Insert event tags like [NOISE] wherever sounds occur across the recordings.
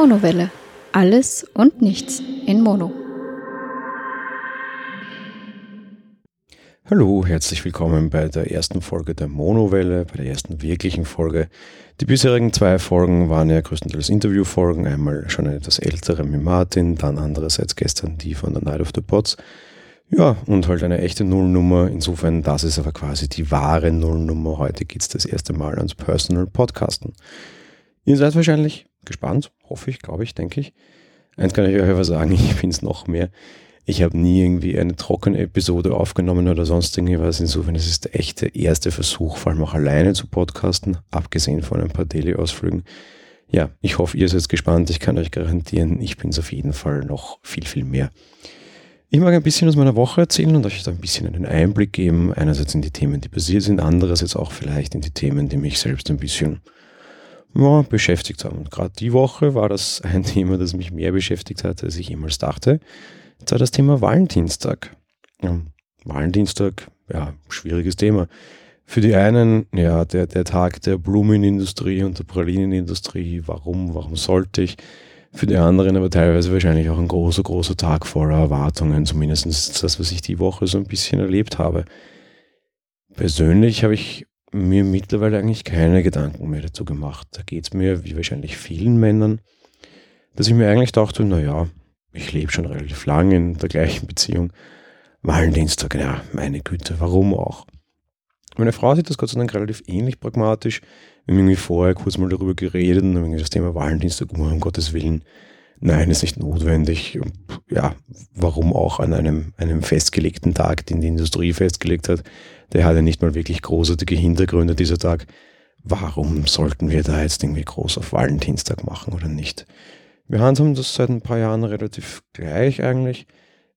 Monowelle. Alles und nichts in Mono. Hallo, herzlich willkommen bei der ersten Folge der Monowelle, bei der ersten wirklichen Folge. Die bisherigen zwei Folgen waren ja größtenteils Interviewfolgen, einmal schon eine etwas ältere mit Martin, dann andererseits gestern die von der Night of the Pots. Ja, und halt eine echte Nullnummer. Insofern, das ist aber quasi die wahre Nullnummer. Heute geht es das erste Mal ans Personal Podcasten. Ihr seid wahrscheinlich gespannt, hoffe ich, glaube ich, denke ich. Eins kann ich euch aber sagen, [LAUGHS] ich finde es noch mehr. Ich habe nie irgendwie eine trockene Episode aufgenommen oder sonst irgendwas. Insofern ist es der echte erste Versuch, vor allem auch alleine zu podcasten, abgesehen von ein paar Daily-Ausflügen. Ja, ich hoffe, ihr seid gespannt. Ich kann euch garantieren, ich bin es auf jeden Fall noch viel, viel mehr. Ich mag ein bisschen aus meiner Woche erzählen und euch ein bisschen einen Einblick geben. Einerseits in die Themen, die passiert sind, andererseits auch vielleicht in die Themen, die mich selbst ein bisschen ja, beschäftigt haben. Und gerade die Woche war das ein Thema, das mich mehr beschäftigt hat, als ich jemals dachte. Das war das Thema Valentinstag. Ja, Valentinstag, ja, schwieriges Thema. Für die einen, ja, der, der Tag der Blumenindustrie und der Pralinenindustrie, warum, warum sollte ich? Für die anderen aber teilweise wahrscheinlich auch ein großer, großer Tag voller Erwartungen, zumindest das, was ich die Woche so ein bisschen erlebt habe. Persönlich habe ich mir mittlerweile eigentlich keine Gedanken mehr dazu gemacht. Da geht es mir, wie wahrscheinlich vielen Männern, dass ich mir eigentlich dachte, naja, ich lebe schon relativ lang in der gleichen Beziehung. Valentinstag, ja, meine Güte, warum auch? Meine Frau sieht das Gott sei Dank relativ ähnlich pragmatisch. Wir haben irgendwie vorher kurz mal darüber geredet und haben das Thema Valentinstag, um Gottes Willen, nein, ist nicht notwendig. Ja, warum auch an einem, einem festgelegten Tag, den die Industrie festgelegt hat, der hat ja nicht mal wirklich großartige Hintergründe, dieser Tag. Warum sollten wir da jetzt irgendwie groß auf Valentinstag machen oder nicht? Wir handhaben das seit ein paar Jahren relativ gleich eigentlich.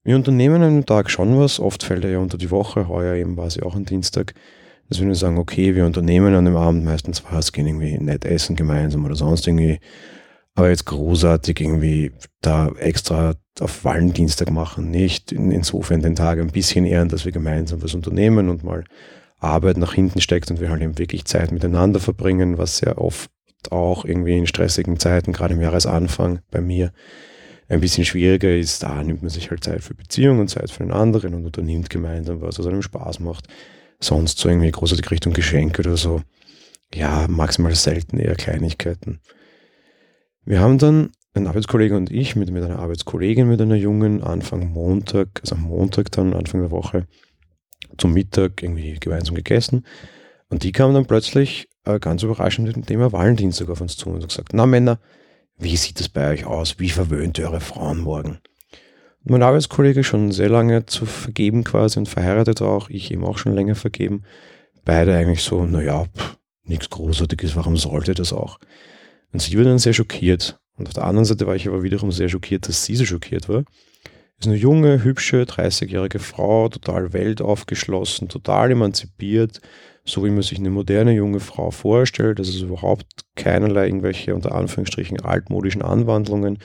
Wir unternehmen an einem Tag schon was, oft fällt er ja unter die Woche, heuer eben war es ja auch ein Dienstag, dass wir nur sagen, okay, wir unternehmen an dem Abend meistens was, gehen irgendwie nett essen gemeinsam oder sonst irgendwie aber jetzt großartig irgendwie da extra auf Valentinstag machen, nicht. Insofern den Tag ein bisschen ehren, dass wir gemeinsam was unternehmen und mal Arbeit nach hinten steckt und wir halt eben wirklich Zeit miteinander verbringen, was sehr oft auch irgendwie in stressigen Zeiten, gerade im Jahresanfang bei mir, ein bisschen schwieriger ist. Da nimmt man sich halt Zeit für Beziehung und Zeit für den anderen und unternimmt gemeinsam was, was einem Spaß macht. Sonst so irgendwie großartig Richtung Geschenk oder so. Ja, maximal selten eher Kleinigkeiten. Wir haben dann, ein Arbeitskollege und ich, mit, mit einer Arbeitskollegin, mit einer Jungen, Anfang Montag, also am Montag dann, Anfang der Woche, zum Mittag irgendwie gemeinsam gegessen. Und die kam dann plötzlich äh, ganz überraschend mit dem Thema Valentinstag auf uns zu und hat gesagt, na Männer, wie sieht es bei euch aus? Wie verwöhnt ihr eure Frauen morgen? Und mein Arbeitskollege schon sehr lange zu vergeben quasi und verheiratet auch, ich eben auch schon länger vergeben. Beide eigentlich so, naja, nichts Großartiges, warum sollte das auch? Und sie war dann sehr schockiert. Und auf der anderen Seite war ich aber wiederum sehr schockiert, dass sie so schockiert war. Ist eine junge, hübsche, 30-jährige Frau, total weltaufgeschlossen, total emanzipiert, so wie man sich eine moderne junge Frau vorstellt. Das ist überhaupt keinerlei irgendwelche unter Anführungsstrichen altmodischen Anwandlungen,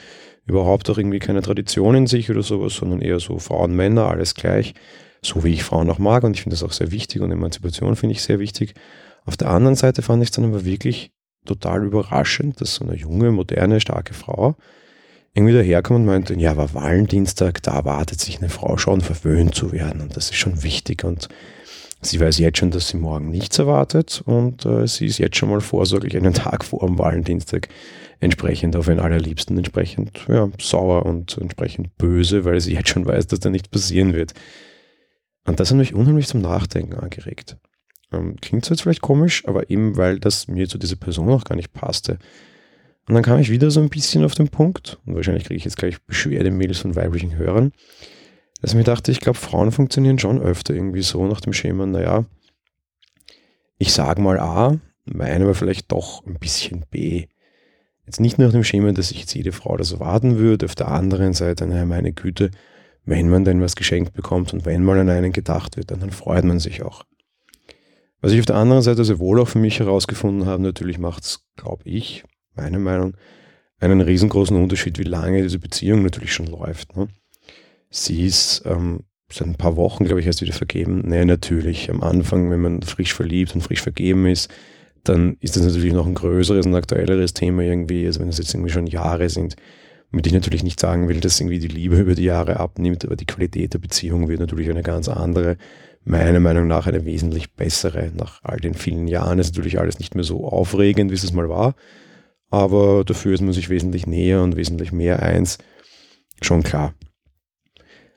überhaupt auch irgendwie keine Tradition in sich oder sowas, sondern eher so Frauen, Männer, alles gleich, so wie ich Frauen auch mag und ich finde das auch sehr wichtig und Emanzipation finde ich sehr wichtig. Auf der anderen Seite fand ich es dann aber wirklich total überraschend, dass so eine junge, moderne, starke Frau irgendwie daherkommt und meint, ja, aber Valentinstag, da erwartet sich eine Frau schon, verwöhnt zu werden und das ist schon wichtig und sie weiß jetzt schon, dass sie morgen nichts erwartet und äh, sie ist jetzt schon mal vorsorglich einen Tag vor dem Valentinstag entsprechend auf ihren allerliebsten entsprechend ja, sauer und entsprechend böse, weil sie jetzt schon weiß, dass da nichts passieren wird. Und das hat mich unheimlich zum Nachdenken angeregt. Ähm, klingt zwar jetzt vielleicht komisch, aber eben weil das mir zu dieser Person auch gar nicht passte. Und dann kam ich wieder so ein bisschen auf den Punkt, und wahrscheinlich kriege ich jetzt gleich Beschwerdemails von weiblichen Hörern, dass ich mir dachte, ich glaube, Frauen funktionieren schon öfter irgendwie so nach dem Schema, naja, ich sage mal A, meine aber vielleicht doch ein bisschen B. Jetzt nicht nach dem Schema, dass ich jetzt jede Frau das erwarten würde, auf der anderen Seite, naja, meine Güte, wenn man denn was geschenkt bekommt und wenn mal an einen gedacht wird, dann, dann freut man sich auch. Was ich auf der anderen Seite sehr wohl auch für mich herausgefunden habe, natürlich macht es, glaube ich, meine Meinung, einen riesengroßen Unterschied, wie lange diese Beziehung natürlich schon läuft. Ne? Sie ist ähm, seit ein paar Wochen, glaube ich, erst wieder vergeben. Nee, natürlich. Am Anfang, wenn man frisch verliebt und frisch vergeben ist, dann ist das natürlich noch ein größeres und aktuelleres Thema irgendwie, also wenn das jetzt irgendwie schon Jahre sind, mit ich natürlich nicht sagen will, dass irgendwie die Liebe über die Jahre abnimmt, aber die Qualität der Beziehung wird natürlich eine ganz andere. Meiner Meinung nach eine wesentlich bessere. Nach all den vielen Jahren ist natürlich alles nicht mehr so aufregend, wie es mal war. Aber dafür ist man sich wesentlich näher und wesentlich mehr eins. Schon klar.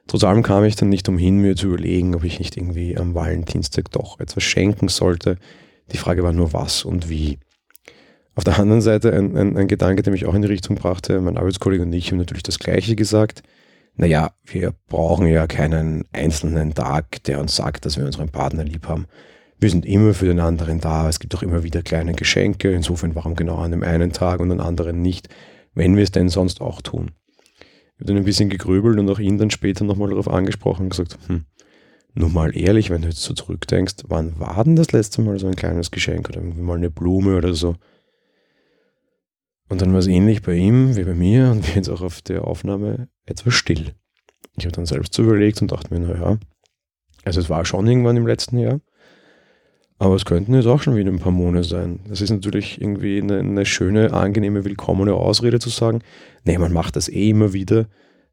Trotz allem kam ich dann nicht umhin, mir zu überlegen, ob ich nicht irgendwie am Valentinstag doch etwas schenken sollte. Die Frage war nur was und wie. Auf der anderen Seite ein, ein, ein, Gedanke, der mich auch in die Richtung brachte, mein Arbeitskollege und ich haben natürlich das Gleiche gesagt. Naja, wir brauchen ja keinen einzelnen Tag, der uns sagt, dass wir unseren Partner lieb haben. Wir sind immer für den anderen da. Es gibt auch immer wieder kleine Geschenke. Insofern warum genau an dem einen Tag und an anderen nicht, wenn wir es denn sonst auch tun. Ich habe dann ein bisschen gegrübelt und auch ihn dann später nochmal darauf angesprochen und gesagt, hm, nur mal ehrlich, wenn du jetzt so zurückdenkst, wann war denn das letzte Mal so ein kleines Geschenk oder irgendwie mal eine Blume oder so? Und dann war es ähnlich bei ihm wie bei mir und wie jetzt auch auf der Aufnahme etwas still. Ich habe dann selbst so überlegt und dachte mir, naja, also es war schon irgendwann im letzten Jahr, aber es könnten jetzt auch schon wieder ein paar Monate sein. Das ist natürlich irgendwie eine, eine schöne, angenehme, willkommene Ausrede zu sagen, nee, man macht das eh immer wieder.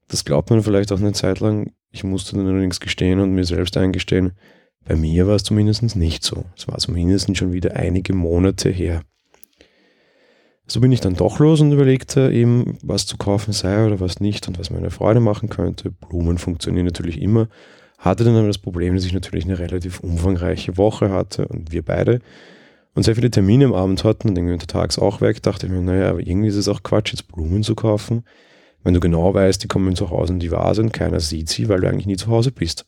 Das glaubt man vielleicht auch eine Zeit lang. Ich musste dann allerdings gestehen und mir selbst eingestehen, bei mir war es zumindest nicht so. Es war zumindest schon wieder einige Monate her. So bin ich dann doch los und überlegte eben, was zu kaufen sei oder was nicht und was mir eine Freude machen könnte. Blumen funktionieren natürlich immer. Hatte dann aber das Problem, dass ich natürlich eine relativ umfangreiche Woche hatte und wir beide und sehr viele Termine am Abend hatten und irgendwie untertags auch weg. Dachte ich mir, naja, aber irgendwie ist es auch Quatsch, jetzt Blumen zu kaufen. Wenn du genau weißt, die kommen zu Hause in die Vase und keiner sieht sie, weil du eigentlich nie zu Hause bist.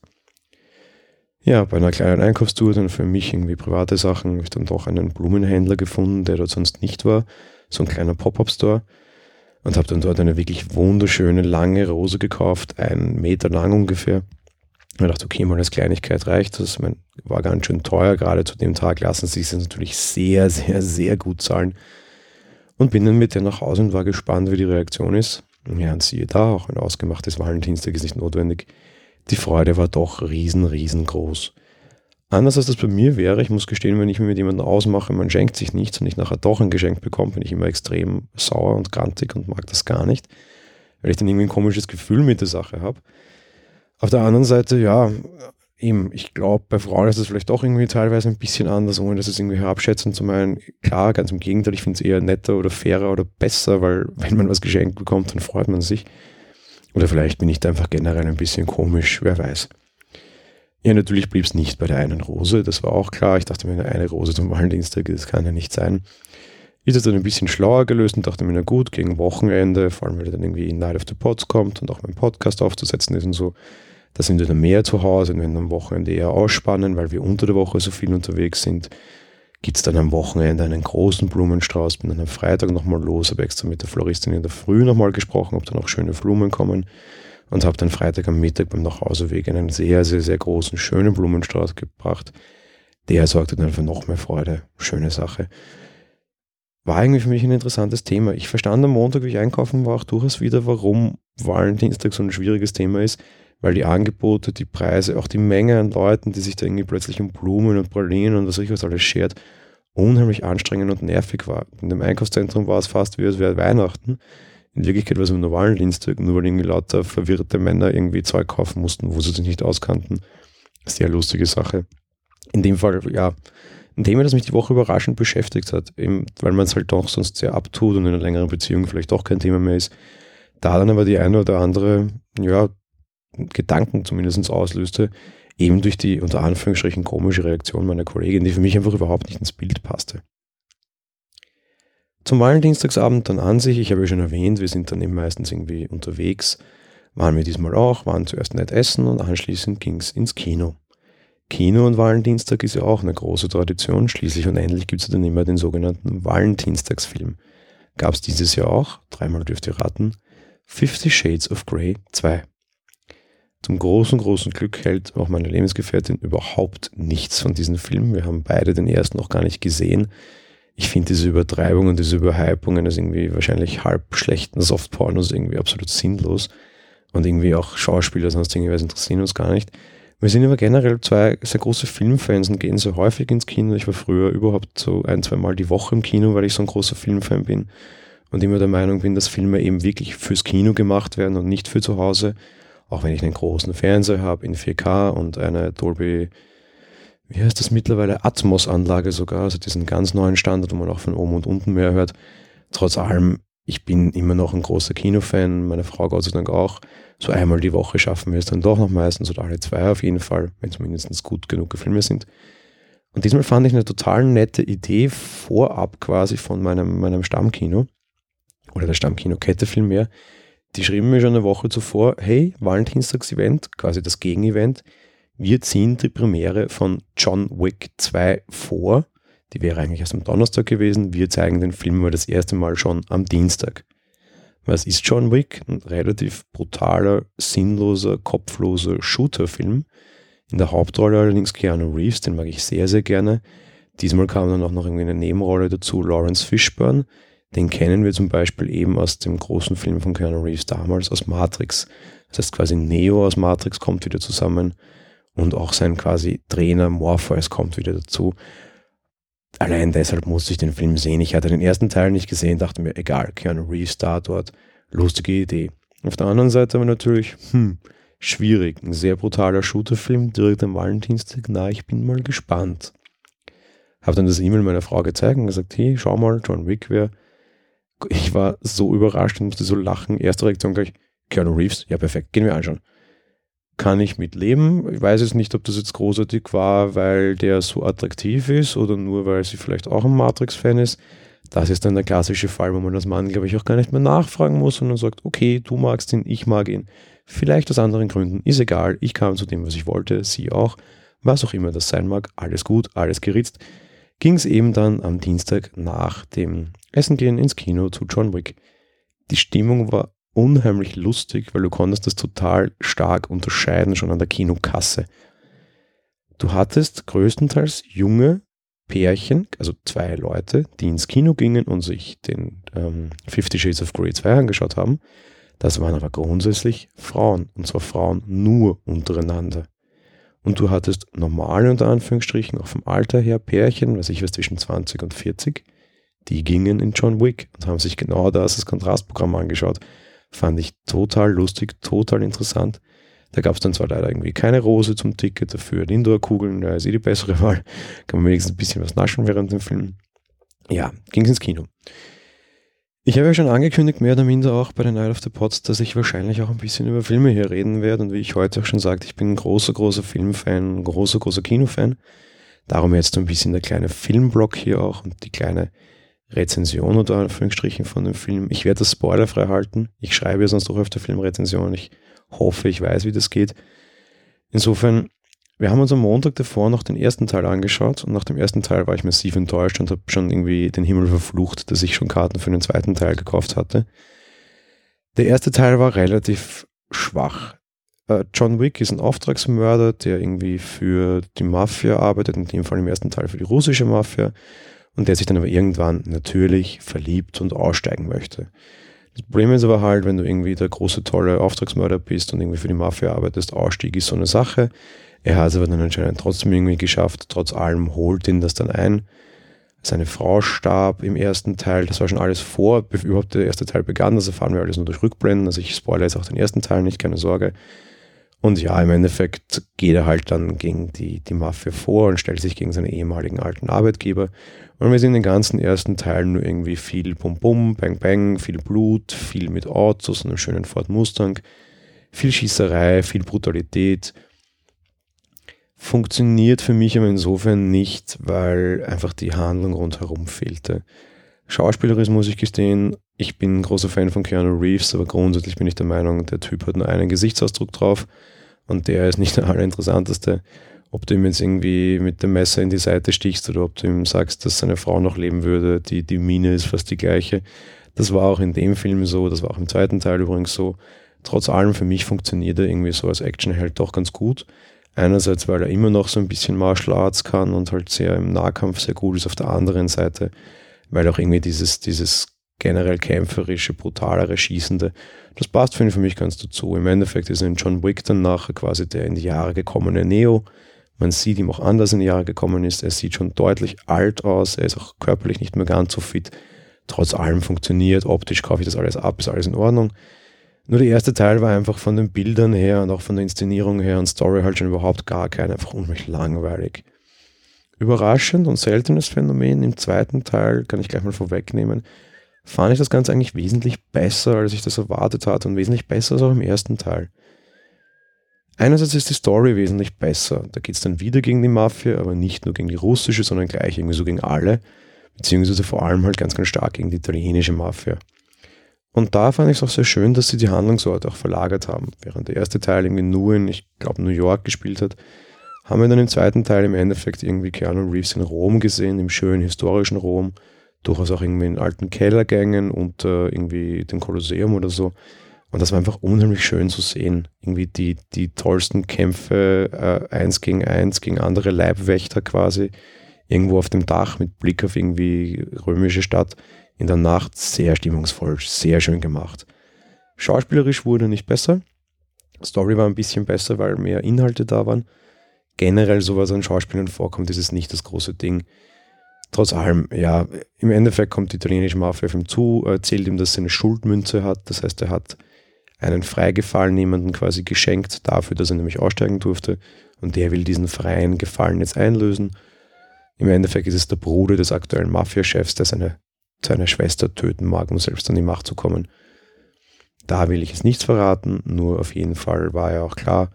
Ja, bei einer kleinen Einkaufstour dann für mich irgendwie private Sachen habe ich dann doch einen Blumenhändler gefunden, der dort sonst nicht war so ein kleiner Pop-Up-Store und habe dann dort eine wirklich wunderschöne lange Rose gekauft, einen Meter lang ungefähr. Und dachte, okay, mal als Kleinigkeit reicht das. Man war ganz schön teuer, gerade zu dem Tag lassen sich es natürlich sehr, sehr, sehr gut zahlen. Und bin dann mit der nach Hause und war gespannt, wie die Reaktion ist. Ja, und siehe da, auch ein ausgemachtes Valentinstag ist nicht notwendig. Die Freude war doch riesen, riesengroß. Anders als das bei mir wäre, ich muss gestehen, wenn ich mir mit jemandem ausmache, man schenkt sich nichts und ich nachher doch ein Geschenk bekomme, bin ich immer extrem sauer und grantig und mag das gar nicht, weil ich dann irgendwie ein komisches Gefühl mit der Sache habe. Auf der anderen Seite, ja, eben, ich glaube, bei Frauen ist es vielleicht doch irgendwie teilweise ein bisschen anders, ohne dass es irgendwie herabschätzen zu meinen. Klar, ganz im Gegenteil, ich finde es eher netter oder fairer oder besser, weil wenn man was geschenkt bekommt, dann freut man sich. Oder vielleicht bin ich da einfach generell ein bisschen komisch, wer weiß. Ja, natürlich blieb es nicht bei der einen Rose, das war auch klar. Ich dachte mir, eine Rose zum Valentinstag, das kann ja nicht sein. Ist es dann ein bisschen schlauer gelöst und dachte mir, na gut, gegen Wochenende, vor allem weil dann irgendwie Night of the Pods kommt und auch mein Podcast aufzusetzen ist und so, da sind wir dann mehr zu Hause und wenn am Wochenende eher ausspannen, weil wir unter der Woche so viel unterwegs sind, gibt es dann am Wochenende einen großen Blumenstrauß, bin dann am Freitag nochmal los, habe extra mit der Floristin in der Früh nochmal gesprochen, ob da noch schöne Blumen kommen und habe dann Freitag am Mittag beim Nachhauseweg einen sehr, sehr, sehr großen, schönen Blumenstrauß gebracht. Der sorgte dann für noch mehr Freude. Schöne Sache. War eigentlich für mich ein interessantes Thema. Ich verstand am Montag, wie ich einkaufen war, auch durchaus wieder, warum Valentinstag so ein schwieriges Thema ist, weil die Angebote, die Preise, auch die Menge an Leuten, die sich da irgendwie plötzlich um Blumen und Pralinen und was ich was alles schert, unheimlich anstrengend und nervig war. In dem Einkaufszentrum war es fast wie es wäre Weihnachten in Wirklichkeit war es im normalen Dienstag, nur weil irgendwie lauter verwirrte Männer irgendwie Zeug kaufen mussten, wo sie sich nicht auskannten. Sehr lustige Sache. In dem Fall, ja, ein Thema, das mich die Woche überraschend beschäftigt hat, eben, weil man es halt doch sonst sehr abtut und in einer längeren Beziehung vielleicht doch kein Thema mehr ist. Da dann aber die eine oder andere, ja, Gedanken zumindest auslöste, eben durch die unter Anführungsstrichen komische Reaktion meiner Kollegin, die für mich einfach überhaupt nicht ins Bild passte. Zum Valentinstagsabend dann an sich, ich habe ja schon erwähnt, wir sind dann eben meistens irgendwie unterwegs, waren wir diesmal auch, waren zuerst nett essen und anschließend ging es ins Kino. Kino und Valentinstag ist ja auch eine große Tradition, schließlich und endlich gibt es dann immer den sogenannten Valentinstagsfilm. Gab es dieses Jahr auch, dreimal dürft ihr raten, Fifty Shades of Grey 2. Zum großen, großen Glück hält auch meine Lebensgefährtin überhaupt nichts von diesem Film. Wir haben beide den ersten noch gar nicht gesehen ich finde diese Übertreibung und diese Überhypung eines irgendwie wahrscheinlich halb schlechten Softpornos irgendwie absolut sinnlos. Und irgendwie auch Schauspieler sonst irgendwas interessieren uns gar nicht. Wir sind aber generell zwei sehr große Filmfans und gehen sehr häufig ins Kino. Ich war früher überhaupt so ein, zwei Mal die Woche im Kino, weil ich so ein großer Filmfan bin und immer der Meinung bin, dass Filme eben wirklich fürs Kino gemacht werden und nicht für zu Hause. Auch wenn ich einen großen Fernseher habe in 4K und eine Dolby, wie heißt das mittlerweile, Atmos-Anlage sogar, also diesen ganz neuen Standard, wo man auch von oben und unten mehr hört. Trotz allem, ich bin immer noch ein großer Kinofan, meine Frau Gott sei Dank auch. So einmal die Woche schaffen wir es dann doch noch meistens oder alle zwei auf jeden Fall, wenn es mindestens gut genug Filme sind. Und diesmal fand ich eine total nette Idee vorab quasi von meinem, meinem Stammkino oder der Stammkino-Kette vielmehr, die schrieben mir schon eine Woche zuvor, hey, Valentinstags-Event, quasi das Gegenevent, wir ziehen die Premiere von John Wick 2 vor. Die wäre eigentlich erst am Donnerstag gewesen. Wir zeigen den Film mal das erste Mal schon am Dienstag. Was ist John Wick? Ein relativ brutaler, sinnloser, kopfloser Shooter-Film. In der Hauptrolle allerdings Keanu Reeves, den mag ich sehr, sehr gerne. Diesmal kam dann auch noch irgendwie eine Nebenrolle dazu, Lawrence Fishburne, den kennen wir zum Beispiel eben aus dem großen Film von Keanu Reeves damals, aus Matrix. Das heißt quasi Neo aus Matrix kommt wieder zusammen und auch sein quasi Trainer Morpheus kommt wieder dazu. Allein deshalb musste ich den Film sehen. Ich hatte den ersten Teil nicht gesehen, dachte mir, egal, Keanu Reeves da, dort, lustige Idee. Auf der anderen Seite aber natürlich, hm, schwierig. Ein sehr brutaler Shooterfilm direkt am Valentinstag. Na, ich bin mal gespannt. Habe dann das E-Mail meiner Frau gezeigt und gesagt, hey, schau mal, John Wick wäre ich war so überrascht und musste so lachen. Erste Reaktion gleich, Keanu Reeves, ja perfekt, gehen wir anschauen. Kann ich mitleben. Ich weiß jetzt nicht, ob das jetzt großartig war, weil der so attraktiv ist oder nur, weil sie vielleicht auch ein Matrix-Fan ist. Das ist dann der klassische Fall, wo man als Mann, glaube ich, auch gar nicht mehr nachfragen muss, sondern sagt, okay, du magst ihn, ich mag ihn. Vielleicht aus anderen Gründen, ist egal, ich kam zu dem, was ich wollte, sie auch. Was auch immer das sein mag, alles gut, alles geritzt ging es eben dann am Dienstag nach dem Essen gehen ins Kino zu John Wick. Die Stimmung war unheimlich lustig, weil du konntest das total stark unterscheiden schon an der Kinokasse. Du hattest größtenteils junge Pärchen, also zwei Leute, die ins Kino gingen und sich den ähm, Fifty Shades of Grey 2 angeschaut haben. Das waren aber grundsätzlich Frauen, und zwar Frauen nur untereinander und du hattest normale, unter Anführungsstrichen, auch vom Alter her, Pärchen, was ich weiß, zwischen 20 und 40, die gingen in John Wick und haben sich genau das, das Kontrastprogramm angeschaut. Fand ich total lustig, total interessant. Da gab es dann zwar leider irgendwie keine Rose zum Ticket, dafür Indoor-Kugeln, da ist eh die bessere [LAUGHS] Wahl. Kann man wenigstens ein bisschen was naschen während dem Film. Ja, ging ins Kino. Ich habe ja schon angekündigt, mehr oder minder auch bei den Night of the Pots, dass ich wahrscheinlich auch ein bisschen über Filme hier reden werde. Und wie ich heute auch schon sagte, ich bin ein großer, großer Filmfan, ein großer, großer Kinofan. Darum jetzt ein bisschen der kleine Filmblock hier auch und die kleine Rezension oder Anführungsstrichen von dem Film. Ich werde das spoilerfrei halten. Ich schreibe ja sonst auch öfter Filmrezensionen. Ich hoffe, ich weiß, wie das geht. Insofern wir haben uns am Montag davor noch den ersten Teil angeschaut und nach dem ersten Teil war ich massiv enttäuscht und habe schon irgendwie den Himmel verflucht, dass ich schon Karten für den zweiten Teil gekauft hatte. Der erste Teil war relativ schwach. Äh, John Wick ist ein Auftragsmörder, der irgendwie für die Mafia arbeitet, in dem Fall im ersten Teil für die russische Mafia und der sich dann aber irgendwann natürlich verliebt und aussteigen möchte. Das Problem ist aber halt, wenn du irgendwie der große, tolle Auftragsmörder bist und irgendwie für die Mafia arbeitest, Ausstieg ist so eine Sache. Er hat es aber dann anscheinend trotzdem irgendwie geschafft. Trotz allem holt ihn das dann ein. Seine Frau starb im ersten Teil. Das war schon alles vor, bevor überhaupt der erste Teil begann. Das erfahren wir alles nur durch Rückblenden. Also ich spoilere jetzt auch den ersten Teil nicht, keine Sorge. Und ja, im Endeffekt geht er halt dann gegen die, die Mafia vor und stellt sich gegen seinen ehemaligen alten Arbeitgeber. Und wir sehen den ganzen ersten Teil nur irgendwie viel Bum-Bum, Bang-Bang, viel Blut, viel mit Autos einem schönen Ford Mustang, viel Schießerei, viel Brutalität funktioniert für mich aber insofern nicht, weil einfach die Handlung rundherum fehlte. Schauspielerisch muss ich gestehen, ich bin ein großer Fan von Keanu Reeves, aber grundsätzlich bin ich der Meinung, der Typ hat nur einen Gesichtsausdruck drauf und der ist nicht der [LAUGHS] allerinteressanteste. Ob du ihm jetzt irgendwie mit dem Messer in die Seite stichst oder ob du ihm sagst, dass seine Frau noch leben würde, die, die Mine ist fast die gleiche. Das war auch in dem Film so, das war auch im zweiten Teil übrigens so. Trotz allem für mich funktioniert er irgendwie so als Actionheld doch ganz gut. Einerseits, weil er immer noch so ein bisschen Martial Arts kann und halt sehr im Nahkampf sehr gut ist, auf der anderen Seite, weil auch irgendwie dieses, dieses generell kämpferische, brutalere, schießende. Das passt finde ich für mich ganz dazu. Im Endeffekt ist ein John Wick dann nachher quasi der in die Jahre gekommene Neo. Man sieht ihm auch anders in die Jahre gekommen ist. Er sieht schon deutlich alt aus. Er ist auch körperlich nicht mehr ganz so fit. Trotz allem funktioniert. Optisch kaufe ich das alles ab, ist alles in Ordnung. Nur der erste Teil war einfach von den Bildern her und auch von der Inszenierung her und Story halt schon überhaupt gar kein, einfach unheimlich langweilig. Überraschend und seltenes Phänomen im zweiten Teil, kann ich gleich mal vorwegnehmen, fand ich das Ganze eigentlich wesentlich besser, als ich das erwartet hatte und wesentlich besser als auch im ersten Teil. Einerseits ist die Story wesentlich besser. Da geht es dann wieder gegen die Mafia, aber nicht nur gegen die russische, sondern gleich irgendwie so gegen alle, beziehungsweise vor allem halt ganz, ganz stark gegen die italienische Mafia. Und da fand ich es auch sehr schön, dass sie die Handlungsorte auch verlagert haben. Während der erste Teil irgendwie nur in, ich glaube, New York gespielt hat, haben wir dann im zweiten Teil im Endeffekt irgendwie Keanu Reeves in Rom gesehen, im schönen historischen Rom, durchaus auch irgendwie in alten Kellergängen und äh, irgendwie dem Kolosseum oder so. Und das war einfach unheimlich schön zu sehen. Irgendwie die, die tollsten Kämpfe, äh, eins gegen eins, gegen andere Leibwächter quasi, irgendwo auf dem Dach mit Blick auf irgendwie römische Stadt. In der Nacht sehr stimmungsvoll, sehr schön gemacht. Schauspielerisch wurde nicht besser. Story war ein bisschen besser, weil mehr Inhalte da waren. Generell, so was an Schauspielern vorkommt, ist es nicht das große Ding. Trotz allem, ja, im Endeffekt kommt die italienische Mafia auf ihm zu, erzählt ihm, dass er eine Schuldmünze hat. Das heißt, er hat einen Freigefallen jemanden quasi geschenkt dafür, dass er nämlich aussteigen durfte. Und der will diesen freien Gefallen jetzt einlösen. Im Endeffekt ist es der Bruder des aktuellen Mafiachefs, der seine, seine Schwester töten mag, um selbst an die Macht zu kommen. Da will ich jetzt nichts verraten, nur auf jeden Fall war ja auch klar,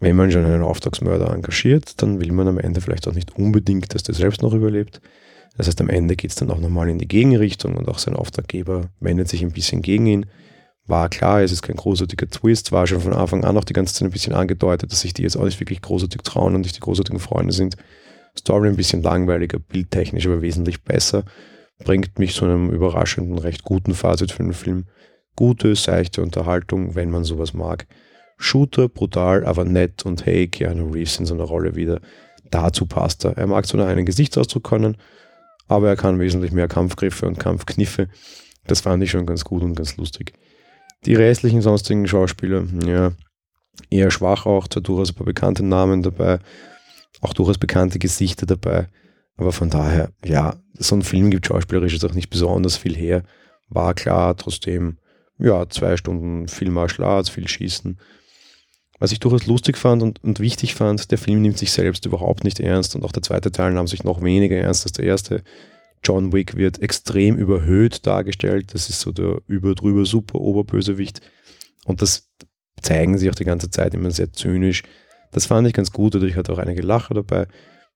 wenn man schon einen Auftragsmörder engagiert, dann will man am Ende vielleicht auch nicht unbedingt, dass der selbst noch überlebt. Das heißt, am Ende geht es dann auch nochmal in die Gegenrichtung und auch sein Auftraggeber wendet sich ein bisschen gegen ihn war klar, es ist kein großartiger Twist, war schon von Anfang an auch die ganze Zeit ein bisschen angedeutet, dass sich die jetzt auch nicht wirklich großartig trauen und nicht die großartigen Freunde sind. Story ein bisschen langweiliger, bildtechnisch aber wesentlich besser. Bringt mich zu einem überraschenden, recht guten Fazit für den Film. Gute, seichte Unterhaltung, wenn man sowas mag. Shooter, brutal, aber nett und hey, Keanu Reeves in so einer Rolle wieder. Dazu passt er. Er mag zwar einen Gesichtsausdruck können, aber er kann wesentlich mehr Kampfgriffe und Kampfkniffe. Das fand ich schon ganz gut und ganz lustig. Die restlichen sonstigen Schauspieler, ja, eher schwach auch, zwar durchaus ein paar bekannte Namen dabei, auch durchaus bekannte Gesichter dabei. Aber von daher, ja, so ein Film gibt schauspielerisch jetzt auch nicht besonders viel her. War klar, trotzdem, ja, zwei Stunden viel Martial Arts, viel Schießen. Was ich durchaus lustig fand und, und wichtig fand, der Film nimmt sich selbst überhaupt nicht ernst und auch der zweite Teil nahm sich noch weniger ernst als der erste. John Wick wird extrem überhöht dargestellt. Das ist so der überdrüber super Oberbösewicht. Und das zeigen sie auch die ganze Zeit immer sehr zynisch. Das fand ich ganz gut. Dadurch hatte auch einige Lacher dabei.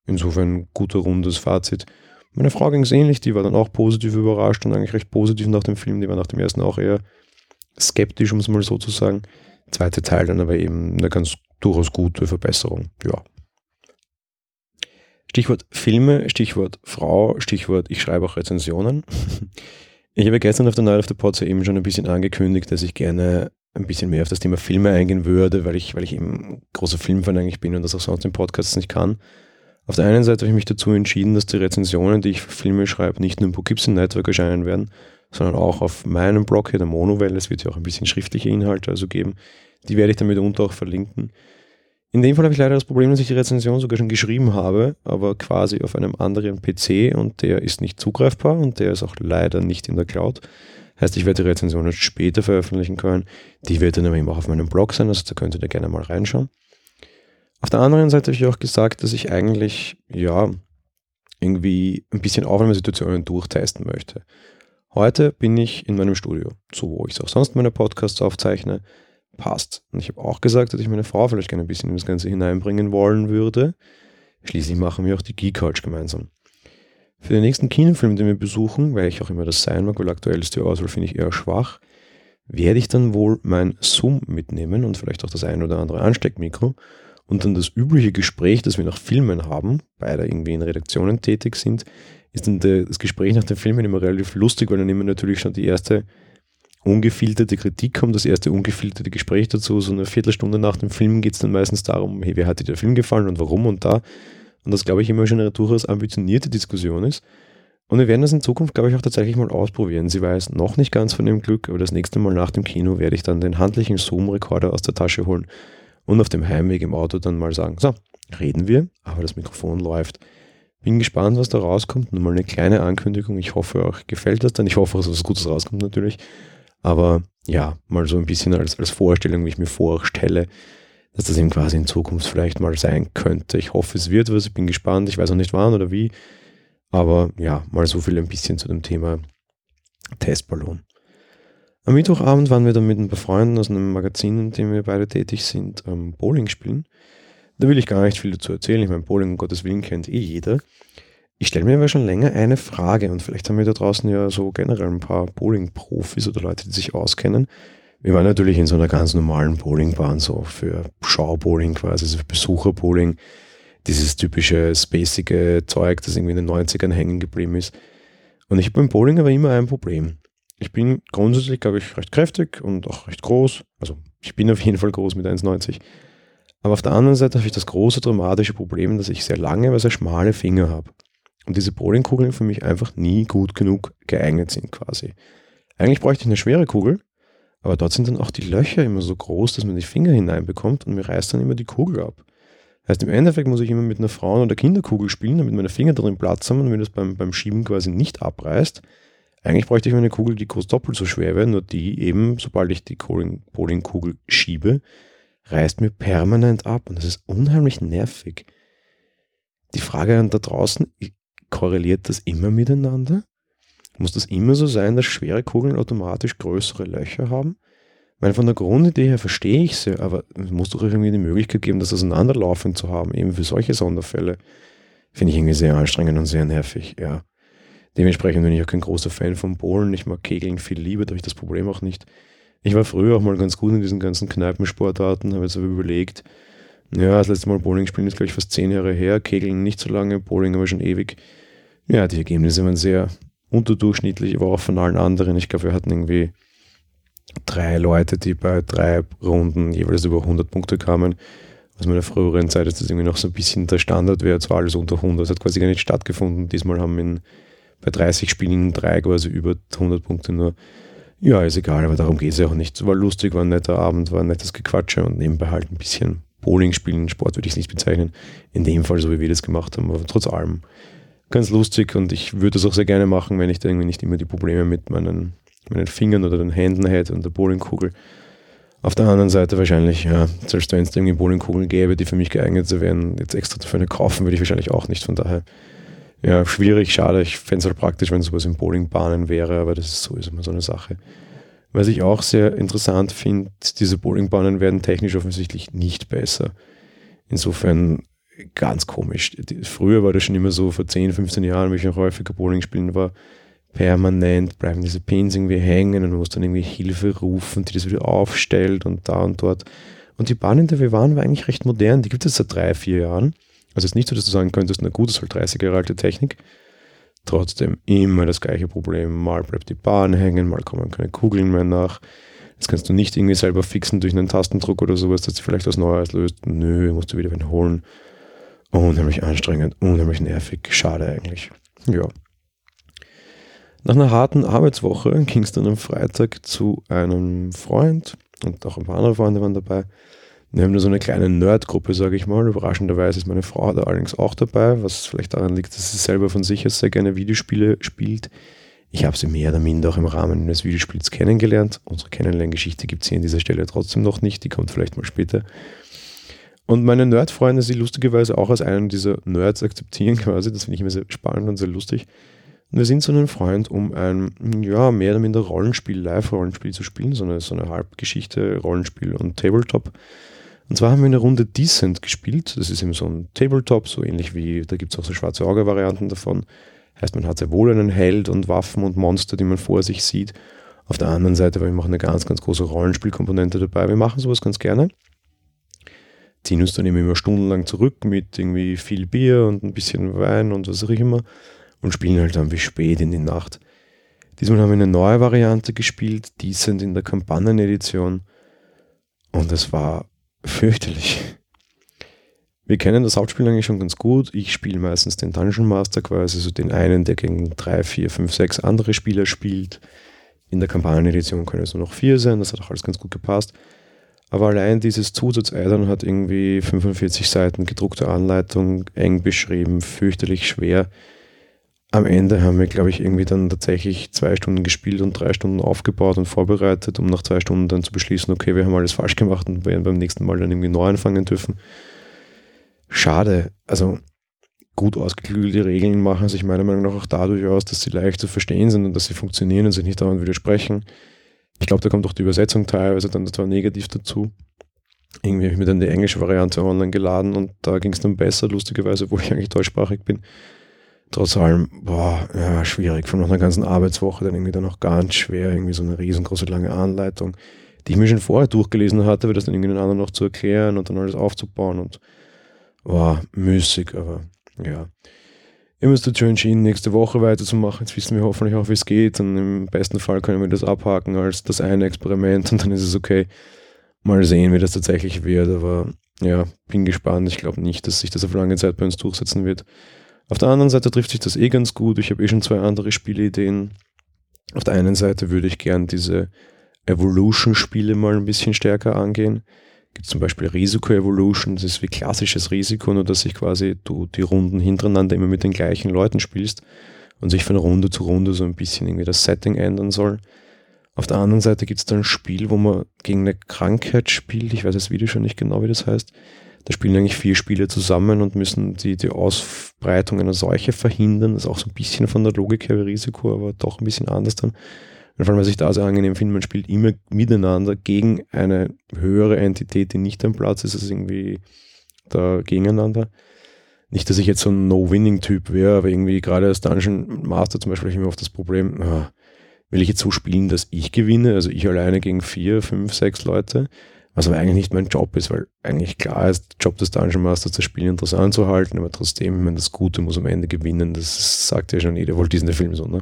Insofern ein guter rundes Fazit. Meine Frau ging es ähnlich, die war dann auch positiv überrascht und eigentlich recht positiv nach dem Film. Die war nach dem ersten auch eher skeptisch, um es mal so zu sagen. Zweite Teil dann aber eben eine ganz durchaus gute Verbesserung. Ja, Stichwort Filme, Stichwort Frau, Stichwort ich schreibe auch Rezensionen. [LAUGHS] Ich habe gestern auf der Night of the Pods ja eben schon ein bisschen angekündigt, dass ich gerne ein bisschen mehr auf das Thema Filme eingehen würde, weil ich, weil ich eben großer Filmfan eigentlich bin und das auch sonst im Podcast nicht kann. Auf der einen Seite habe ich mich dazu entschieden, dass die Rezensionen, die ich für Filme schreibe, nicht nur im Poughkeepsie Network erscheinen werden, sondern auch auf meinem Blog hier, der Monowelle. Es wird ja auch ein bisschen schriftliche Inhalte also geben. Die werde ich dann mitunter auch verlinken. In dem Fall habe ich leider das Problem, dass ich die Rezension sogar schon geschrieben habe, aber quasi auf einem anderen PC und der ist nicht zugreifbar und der ist auch leider nicht in der Cloud. Heißt, ich werde die Rezension jetzt später veröffentlichen können. Die wird dann eben auch auf meinem Blog sein, also da könnt ihr gerne mal reinschauen. Auf der anderen Seite habe ich auch gesagt, dass ich eigentlich, ja, irgendwie ein bisschen Aufnahmesituationen durchtesten möchte. Heute bin ich in meinem Studio, so wo ich auch sonst meine Podcasts aufzeichne passt. Und ich habe auch gesagt, dass ich meine Frau vielleicht gerne ein bisschen in das Ganze hineinbringen wollen würde. Schließlich machen wir auch die Geek Couch gemeinsam. Für den nächsten Kinofilm, den wir besuchen, weil ich auch immer das sein mag, weil aktuell ist die Auswahl, finde ich, eher schwach, werde ich dann wohl mein Zoom mitnehmen und vielleicht auch das ein oder andere Ansteckmikro und dann das übliche Gespräch, das wir nach Filmen haben, beide irgendwie in Redaktionen tätig sind, ist dann das Gespräch nach den Filmen immer relativ lustig, weil dann immer natürlich schon die erste ungefilterte Kritik kommt, das erste ungefilterte Gespräch dazu. So eine Viertelstunde nach dem Film geht es dann meistens darum, hey, wer hat dir der Film gefallen und warum und da. Und das, glaube ich, immer schon eine durchaus ambitionierte Diskussion ist. Und wir werden das in Zukunft, glaube ich, auch tatsächlich mal ausprobieren. Sie weiß noch nicht ganz von dem Glück, aber das nächste Mal nach dem Kino werde ich dann den handlichen Zoom-Rekorder aus der Tasche holen und auf dem Heimweg im Auto dann mal sagen, so, reden wir, aber das Mikrofon läuft. Bin gespannt, was da rauskommt. Nur mal eine kleine Ankündigung. Ich hoffe, euch gefällt das dann. Ich hoffe, dass was Gutes rauskommt natürlich. Aber ja, mal so ein bisschen als, als Vorstellung, wie ich mir vorstelle, dass das eben quasi in Zukunft vielleicht mal sein könnte. Ich hoffe, es wird was. Ich bin gespannt. Ich weiß auch nicht wann oder wie. Aber ja, mal so viel ein bisschen zu dem Thema Testballon. Am Mittwochabend waren wir dann mit ein paar Freunden aus einem Magazin, in dem wir beide tätig sind, ähm, Bowling spielen. Da will ich gar nicht viel dazu erzählen. Ich meine, Bowling, um Gottes Willen, kennt eh jeder. Ich stelle mir aber schon länger eine Frage und vielleicht haben wir da draußen ja so generell ein paar Bowling-Profis oder Leute, die sich auskennen. Wir waren natürlich in so einer ganz normalen Bowlingbahn, so für Schau-Bowling quasi, also für Besucher-Bowling. Dieses typische spacige Zeug, das irgendwie in den 90ern hängen geblieben ist. Und ich habe beim Bowling aber immer ein Problem. Ich bin grundsätzlich, glaube ich, recht kräftig und auch recht groß. Also ich bin auf jeden Fall groß mit 1,90. Aber auf der anderen Seite habe ich das große dramatische Problem, dass ich sehr lange, aber sehr schmale Finger habe. Und diese Bowlingkugeln für mich einfach nie gut genug geeignet sind quasi. Eigentlich bräuchte ich eine schwere Kugel, aber dort sind dann auch die Löcher immer so groß, dass man die Finger hineinbekommt und mir reißt dann immer die Kugel ab. Heißt, im Endeffekt muss ich immer mit einer Frauen- oder Kinderkugel spielen, damit meine Finger drin Platz haben und mir das beim, beim Schieben quasi nicht abreißt. Eigentlich bräuchte ich eine Kugel, die groß doppelt so schwer wäre, nur die eben, sobald ich die Bowlingkugel schiebe, reißt mir permanent ab und das ist unheimlich nervig. Die Frage an da draußen, korreliert das immer miteinander? Muss das immer so sein, dass schwere Kugeln automatisch größere Löcher haben? Weil von der Grundidee her verstehe ich sie, aber es muss doch irgendwie die Möglichkeit geben, das auseinanderlaufend zu haben, eben für solche Sonderfälle. Finde ich irgendwie sehr anstrengend und sehr nervig, ja. Dementsprechend bin ich auch kein großer Fan von Bowlen. Ich mag Kegeln viel lieber, da habe ich das Problem auch nicht. Ich war früher auch mal ganz gut in diesen ganzen Kneipensportarten, habe jetzt aber überlegt, ja, das letzte Mal Bowling spielen ist, glaube ich, fast zehn Jahre her. Kegeln nicht so lange, Bowling aber schon ewig. Ja, die Ergebnisse waren sehr unterdurchschnittlich, aber auch von allen anderen. Ich glaube, wir hatten irgendwie drei Leute, die bei drei Runden jeweils über 100 Punkte kamen. Aus meiner früheren Zeit ist das irgendwie noch so ein bisschen der Standardwert, zwar alles unter 100. Das hat quasi gar nicht stattgefunden. Diesmal haben in, bei 30 Spielen drei quasi über 100 Punkte nur. Ja, ist egal, aber darum geht es ja auch nicht. War lustig, war ein netter Abend, war ein nettes Gequatsche und nebenbei halt ein bisschen Bowling spielen. Sport würde ich es nicht bezeichnen. In dem Fall, so wie wir das gemacht haben, aber trotz allem ganz lustig und ich würde es auch sehr gerne machen, wenn ich da irgendwie nicht immer die Probleme mit meinen, meinen Fingern oder den Händen hätte und der Bowlingkugel. Auf der anderen Seite wahrscheinlich, ja, selbst wenn es irgendwie Bowlingkugeln gäbe, die für mich geeignet wären, jetzt extra dafür eine kaufen würde ich wahrscheinlich auch nicht. Von daher, ja, schwierig, schade. Ich fände es halt praktisch, wenn sowas in Bowlingbahnen wäre, aber das ist sowieso immer so eine Sache. Was ich auch sehr interessant finde, diese Bowlingbahnen werden technisch offensichtlich nicht besser. Insofern ganz komisch. Früher war das schon immer so, vor 10, 15 Jahren, wenn ich noch häufiger Bowling spielen war, permanent bleiben diese Pins irgendwie hängen und man muss dann irgendwie Hilfe rufen, die das wieder aufstellt und da und dort. Und die Bahn, in der wir waren, war eigentlich recht modern. Die gibt es seit drei, vier Jahren. Also es ist nicht so, dass du sagen könntest, na gut, das ist halt 30 Jahre alte Technik. Trotzdem immer das gleiche Problem. Mal bleibt die Bahn hängen, mal kommen keine Kugeln mehr nach. Das kannst du nicht irgendwie selber fixen durch einen Tastendruck oder sowas, dass vielleicht was Neues löst. Nö, musst du wieder wen holen. Unheimlich anstrengend, unheimlich nervig. Schade eigentlich. Ja. Nach einer harten Arbeitswoche ging es dann am Freitag zu einem Freund und auch ein paar andere Freunde waren dabei. Wir haben da so eine kleine Nerdgruppe, sage ich mal. Überraschenderweise ist meine Frau da allerdings auch dabei, was vielleicht daran liegt, dass sie selber von sich aus sehr gerne Videospiele spielt. Ich habe sie mehr oder minder auch im Rahmen eines Videospiels kennengelernt. Unsere Kennenlerngeschichte gibt es hier an dieser Stelle trotzdem noch nicht, die kommt vielleicht mal später. Und meine Nerd-Freunde, sie lustigerweise auch als einen dieser Nerds akzeptieren [LAUGHS] quasi. Das finde ich immer sehr spannend und sehr lustig. Und wir sind so ein Freund, um ein, ja, mehr oder minder Rollenspiel, Live-Rollenspiel zu spielen, so eine, so eine Halbgeschichte, Rollenspiel und Tabletop. Und zwar haben wir eine Runde Decent gespielt. Das ist eben so ein Tabletop, so ähnlich wie, da gibt es auch so schwarze Auge-Varianten davon. Heißt, man hat sehr wohl einen Held und Waffen und Monster, die man vor sich sieht. Auf der anderen Seite war immer eine ganz, ganz große Rollenspielkomponente dabei. Wir machen sowas ganz gerne ziehen uns dann immer stundenlang zurück mit irgendwie viel Bier und ein bisschen Wein und was auch immer und spielen halt dann bis spät in die Nacht. Diesmal haben wir eine neue Variante gespielt, die sind in der Kampagnenedition und es war fürchterlich. wir kennen das Hauptspiel eigentlich schon ganz gut. Ich spiele meistens den Dungeon Master quasi, so den einen, der gegen drei, vier, fünf, sechs andere Spieler spielt. In der Kampagnenedition können es nur noch vier sein, das hat auch alles ganz gut gepasst. Aber allein dieses Zusatz-Addon hat irgendwie 45 Seiten gedruckte Anleitung, eng beschrieben, fürchterlich schwer. Am Ende haben wir, glaube ich, irgendwie dann tatsächlich zwei Stunden gespielt und drei Stunden aufgebaut und vorbereitet, um nach zwei Stunden dann zu beschließen, okay, wir haben alles falsch gemacht und werden beim nächsten Mal dann irgendwie neu anfangen dürfen. Schade. Also gut ausgeklügelte Regeln machen sich meiner Meinung nach auch dadurch aus, dass sie leicht zu verstehen sind und dass sie funktionieren und sich nicht dauernd widersprechen. Ich glaube, da kommt auch die Übersetzung teilweise dann zwar negativ dazu. Irgendwie habe ich mir dann die englische Variante online geladen und da ging es dann besser, lustigerweise, obwohl ich eigentlich deutschsprachig bin. Trotz allem, boah, ja, schwierig. Von einer ganzen Arbeitswoche dann irgendwie dann auch ganz schwer, irgendwie so eine riesengroße lange Anleitung, die ich mir schon vorher durchgelesen hatte, aber das dann irgendwie den anderen noch zu erklären und dann alles aufzubauen und war müßig, aber ja. Ihr müsst dazu entschieden, nächste Woche weiterzumachen. Jetzt wissen wir hoffentlich auch, wie es geht. Und im besten Fall können wir das abhaken als das eine Experiment und dann ist es okay. Mal sehen, wie das tatsächlich wird. Aber ja, bin gespannt. Ich glaube nicht, dass sich das auf lange Zeit bei uns durchsetzen wird. Auf der anderen Seite trifft sich das eh ganz gut. Ich habe eh schon zwei andere Spieleideen. Auf der einen Seite würde ich gern diese Evolution-Spiele mal ein bisschen stärker angehen gibt zum Beispiel Risiko-Evolution, das ist wie klassisches Risiko, nur dass sich quasi du die Runden hintereinander immer mit den gleichen Leuten spielst und sich von Runde zu Runde so ein bisschen irgendwie das Setting ändern soll. Auf der anderen Seite gibt es dann ein Spiel, wo man gegen eine Krankheit spielt, ich weiß das Video schon nicht genau, wie das heißt. Da spielen eigentlich vier Spieler zusammen und müssen die, die Ausbreitung einer Seuche verhindern. Das ist auch so ein bisschen von der Logik her Risiko, aber doch ein bisschen anders dann. Vor allem, was ich da sehr angenehm finde, man spielt immer miteinander gegen eine höhere Entität, die nicht am Platz ist, also irgendwie da gegeneinander. Nicht, dass ich jetzt so ein No-Winning-Typ wäre, aber irgendwie gerade als Dungeon Master zum Beispiel habe ich immer oft das Problem, ah, will ich jetzt so spielen, dass ich gewinne, also ich alleine gegen vier, fünf, sechs Leute, was aber eigentlich nicht mein Job ist, weil eigentlich klar ist, Job des Dungeon Masters, das Spiel interessant zu halten, aber trotzdem, ich das Gute muss am Ende gewinnen, das sagt ja schon jeder Walt Disney Film so, ne?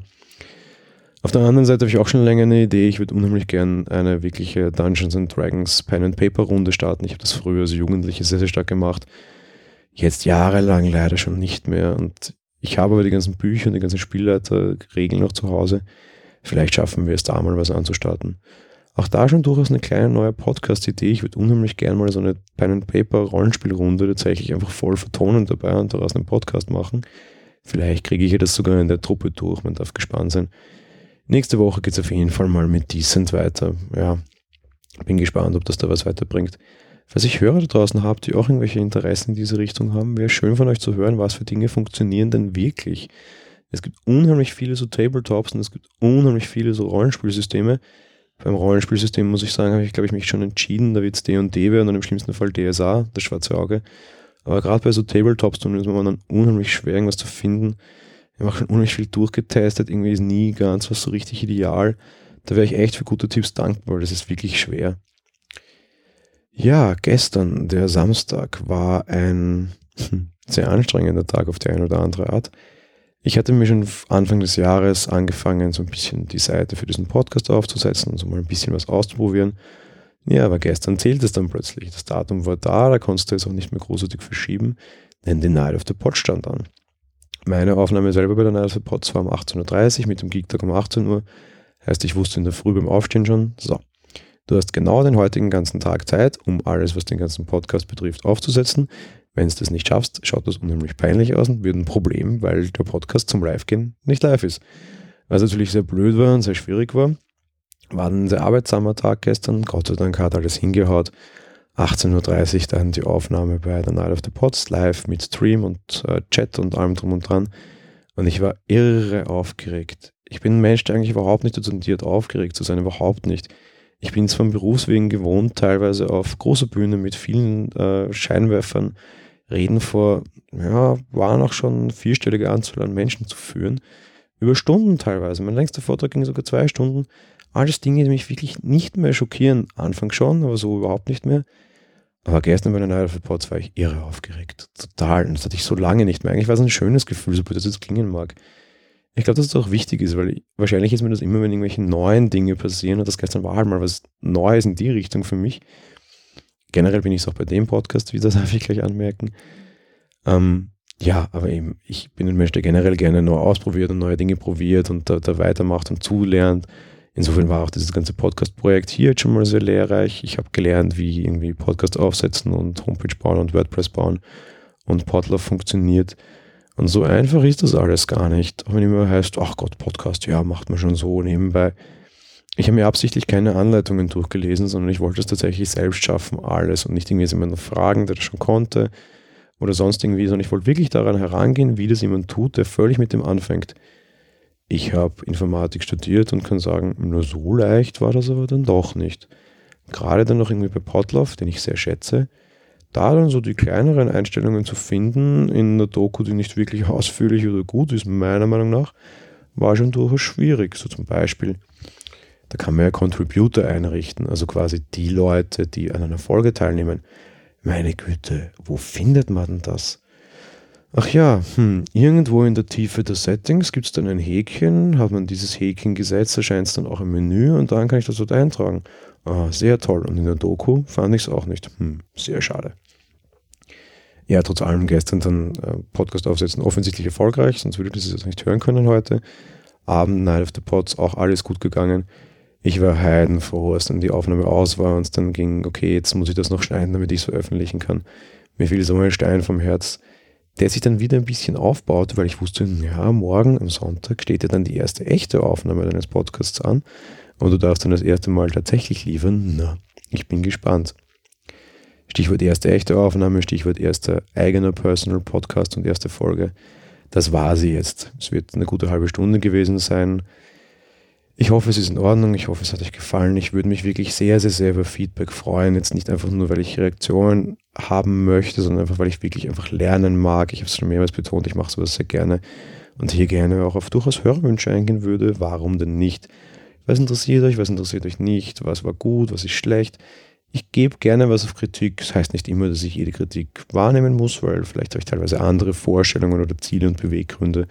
Auf der anderen Seite habe ich auch schon länger eine Idee. Ich würde unheimlich gern eine wirkliche Dungeons and Dragons Pen and Paper Runde starten. Ich habe das früher als Jugendliche sehr, sehr stark gemacht. Jetzt jahrelang leider schon nicht mehr. Und ich habe aber die ganzen Bücher und die ganzen Spielleiterregeln noch zu Hause. Vielleicht schaffen wir es da mal was anzustarten. Auch da schon durchaus eine kleine neue Podcast-Idee. Ich würde unheimlich gern mal so eine Pen and Paper Rollenspielrunde tatsächlich einfach voll vertonen dabei und daraus einen Podcast machen. Vielleicht kriege ich ja das sogar in der Truppe durch. Man darf gespannt sein. Nächste Woche geht es auf jeden Fall mal mit Decent weiter. Ja, bin gespannt, ob das da was weiterbringt. Falls ich Hörer da draußen habt, die auch irgendwelche Interessen in diese Richtung haben, wäre schön von euch zu hören, was für Dinge funktionieren denn wirklich. Es gibt unheimlich viele so Tabletops und es gibt unheimlich viele so Rollenspielsysteme. Beim Rollenspielsystem muss ich sagen, habe ich, glaube ich, mich schon entschieden, da wird es D&D werden und im schlimmsten Fall DSA, das schwarze Auge. Aber gerade bei so Tabletops tun ist man dann unheimlich schwer, irgendwas zu finden, haben auch schon unheimlich viel durchgetestet, irgendwie ist nie ganz was so richtig ideal. Da wäre ich echt für gute Tipps dankbar, das ist wirklich schwer. Ja, gestern, der Samstag, war ein [LAUGHS] sehr anstrengender Tag auf die eine oder andere Art. Ich hatte mir schon Anfang des Jahres angefangen, so ein bisschen die Seite für diesen Podcast aufzusetzen und so mal ein bisschen was auszuprobieren. Ja, aber gestern zählt es dann plötzlich. Das Datum war da, da konntest du jetzt auch nicht mehr großartig verschieben, denn die Night of the Pod stand an. Meine Aufnahme selber bei der Night of the Pots war um 18.30 Uhr mit dem Geektag um 18 Uhr. Heißt, ich wusste in der Früh beim Aufstehen schon, so, du hast genau den heutigen ganzen Tag Zeit, um alles, was den ganzen Podcast betrifft, aufzusetzen. Wenn du das nicht schaffst, schaut das unheimlich peinlich aus und wird ein Problem, weil der Podcast zum Live-Gehen nicht live ist. Was natürlich sehr blöd war und sehr schwierig war. War ein sehr arbeitsamer Tag gestern. Gott sei Dank hat alles hingehaut. 18.30 Uhr dann die Aufnahme bei The Night of the Pots live mit Stream und äh, Chat und allem drum und dran. Und ich war irre aufgeregt. Ich bin ein Mensch, der eigentlich überhaupt nicht dazu tendiert, aufgeregt zu sein, überhaupt nicht. Ich bin zwar Berufswegen gewohnt, teilweise auf großer Bühne mit vielen äh, Scheinwerfern Reden vor, ja, waren auch schon vierstellige Anzahl an Menschen zu führen. Über Stunden teilweise. Mein längster Vortrag ging sogar zwei Stunden. Alles Dinge, die mich wirklich nicht mehr schockieren. Anfang schon, aber so überhaupt nicht mehr. Aber gestern bei der Night of the Pots war ich irre aufgeregt. Total. Und das hatte ich so lange nicht mehr. Eigentlich war es ein schönes Gefühl, so blöd das jetzt klingen mag. Ich glaube, dass es auch wichtig ist, weil ich, wahrscheinlich ist mir das immer, wenn irgendwelche neuen Dinge passieren, und das gestern war halt mal was Neues in die Richtung für mich, Generell bin ich es auch bei dem Podcast wieder, [LAUGHS] darf ich gleich anmerken. Ähm, ja, aber eben, ich bin ein Mensch, der generell gerne neu ausprobiert und neue Dinge probiert und da, da weitermacht und zulernt. Insofern war auch dieses ganze Podcast-Projekt hier jetzt schon mal sehr lehrreich. Ich habe gelernt, wie irgendwie Podcast aufsetzen und Homepage bauen und WordPress bauen und Podlove funktioniert. Und so einfach ist das alles gar nicht. Auch wenn immer heißt, ach Gott, Podcast, ja, macht man schon so nebenbei. Ich habe mir absichtlich keine Anleitungen durchgelesen, sondern ich wollte es tatsächlich selbst schaffen, alles und nicht irgendwie jemanden fragen, der das schon konnte oder sonst irgendwie, sondern ich wollte wirklich daran herangehen, wie das jemand tut, der völlig mit dem anfängt. Ich habe Informatik studiert und kann sagen, nur so leicht war das aber dann doch nicht. Gerade dann noch irgendwie bei Potloff, den ich sehr schätze, da dann so die kleineren Einstellungen zu finden in einer Doku, die nicht wirklich [LAUGHS] ausführlich oder gut ist, meiner Meinung nach, war schon durchaus schwierig. So zum Beispiel, da kann man ja Contributor einrichten, also quasi die Leute, die an einer Folge teilnehmen. Meine Güte, wo findet man denn das? Ach ja, hm, irgendwo in der Tiefe der Settings gibt es dann ein Häkchen, hat man dieses Häkchen gesetzt, erscheint es dann auch im Menü und dann kann ich das dort eintragen. Ah, sehr toll. Und in der Doku fand ich es auch nicht. Hm, sehr schade. Ja, trotz allem gestern dann äh, Podcast aufsetzen, offensichtlich erfolgreich, sonst würde ich das jetzt nicht hören können heute. Abend, Night of the Pods, auch alles gut gegangen. Ich war heidenfroh, als dann die Aufnahme aus war und es dann ging, okay, jetzt muss ich das noch schneiden, damit ich es veröffentlichen kann. Mir fiel so ein Stein vom Herz, der sich dann wieder ein bisschen aufbaut, weil ich wusste, ja, morgen am Sonntag steht ja dann die erste echte Aufnahme deines Podcasts an und du darfst dann das erste Mal tatsächlich liefern. Na, ich bin gespannt. Stichwort erste echte Aufnahme, Stichwort erster eigener Personal Podcast und erste Folge. Das war sie jetzt. Es wird eine gute halbe Stunde gewesen sein. Ich hoffe, es ist in Ordnung. Ich hoffe, es hat euch gefallen. Ich würde mich wirklich sehr, sehr, sehr über Feedback freuen. Jetzt nicht einfach nur, weil ich Reaktionen haben möchte, sondern einfach, weil ich wirklich einfach lernen mag. Ich habe es schon mehrmals betont, ich mache sowas sehr gerne und hier gerne auch auf durchaus Hörwünsche eingehen würde. Warum denn nicht? Was interessiert euch, was interessiert euch nicht? Was war gut, was ist schlecht? Ich gebe gerne was auf Kritik. Das heißt nicht immer, dass ich jede Kritik wahrnehmen muss, weil vielleicht habe ich teilweise andere Vorstellungen oder Ziele und Beweggründe,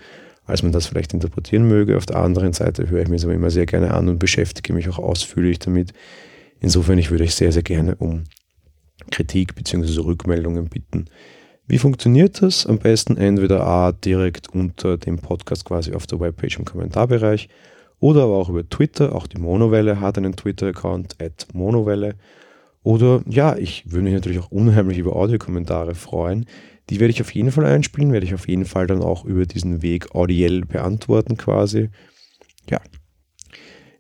als man das vielleicht interpretieren möge. Auf der anderen Seite höre ich mir es aber immer sehr gerne an und beschäftige mich auch ausführlich damit. Insofern, ich würde euch sehr, sehr gerne um Kritik bzw. Rückmeldungen bitten. Wie funktioniert das? Am besten entweder A direkt unter dem Podcast quasi auf der Webpage im Kommentarbereich oder aber auch über Twitter. Auch die Monowelle hat einen Twitter-Account, at Monowelle. Oder ja, ich würde mich natürlich auch unheimlich über Audiokommentare freuen. Die werde ich auf jeden Fall einspielen, werde ich auf jeden Fall dann auch über diesen Weg audiell beantworten quasi. Ja.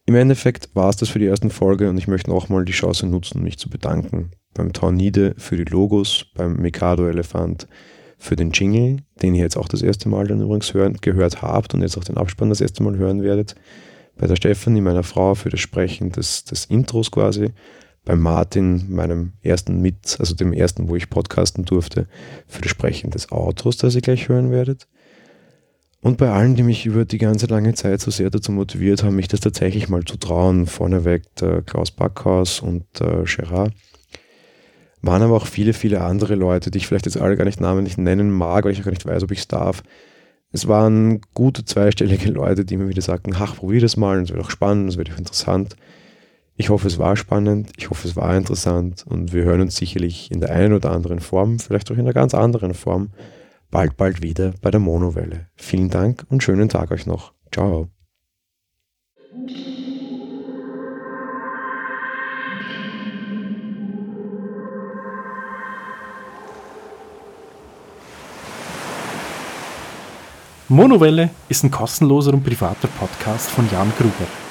Im Endeffekt war es das für die ersten Folge und ich möchte auch mal die Chance nutzen, mich zu bedanken beim Tornide für die Logos, beim Mikado Elefant für den Jingle, den ihr jetzt auch das erste Mal dann übrigens hören, gehört habt und jetzt auch den Abspann das erste Mal hören werdet. Bei der Stefanie, meiner Frau, für das Sprechen des, des Intros quasi bei Martin, meinem ersten Mit, also dem ersten, wo ich podcasten durfte, für das Sprechen des Autos, das ihr gleich hören werdet. Und bei allen, die mich über die ganze lange Zeit so sehr dazu motiviert haben, mich das tatsächlich mal zu trauen, vorneweg der Klaus Backhaus und der Gerard, waren aber auch viele, viele andere Leute, die ich vielleicht jetzt alle gar nicht namentlich nennen mag, weil ich auch gar nicht weiß, ob ich es darf. Es waren gute zweistellige Leute, die mir wieder sagten, ach, probier das mal, es wird auch spannend, es wird auch interessant. Ich hoffe, es war spannend, ich hoffe, es war interessant und wir hören uns sicherlich in der einen oder anderen Form, vielleicht auch in einer ganz anderen Form, bald, bald wieder bei der Monowelle. Vielen Dank und schönen Tag euch noch. Ciao. Monowelle ist ein kostenloser und privater Podcast von Jan Gruber.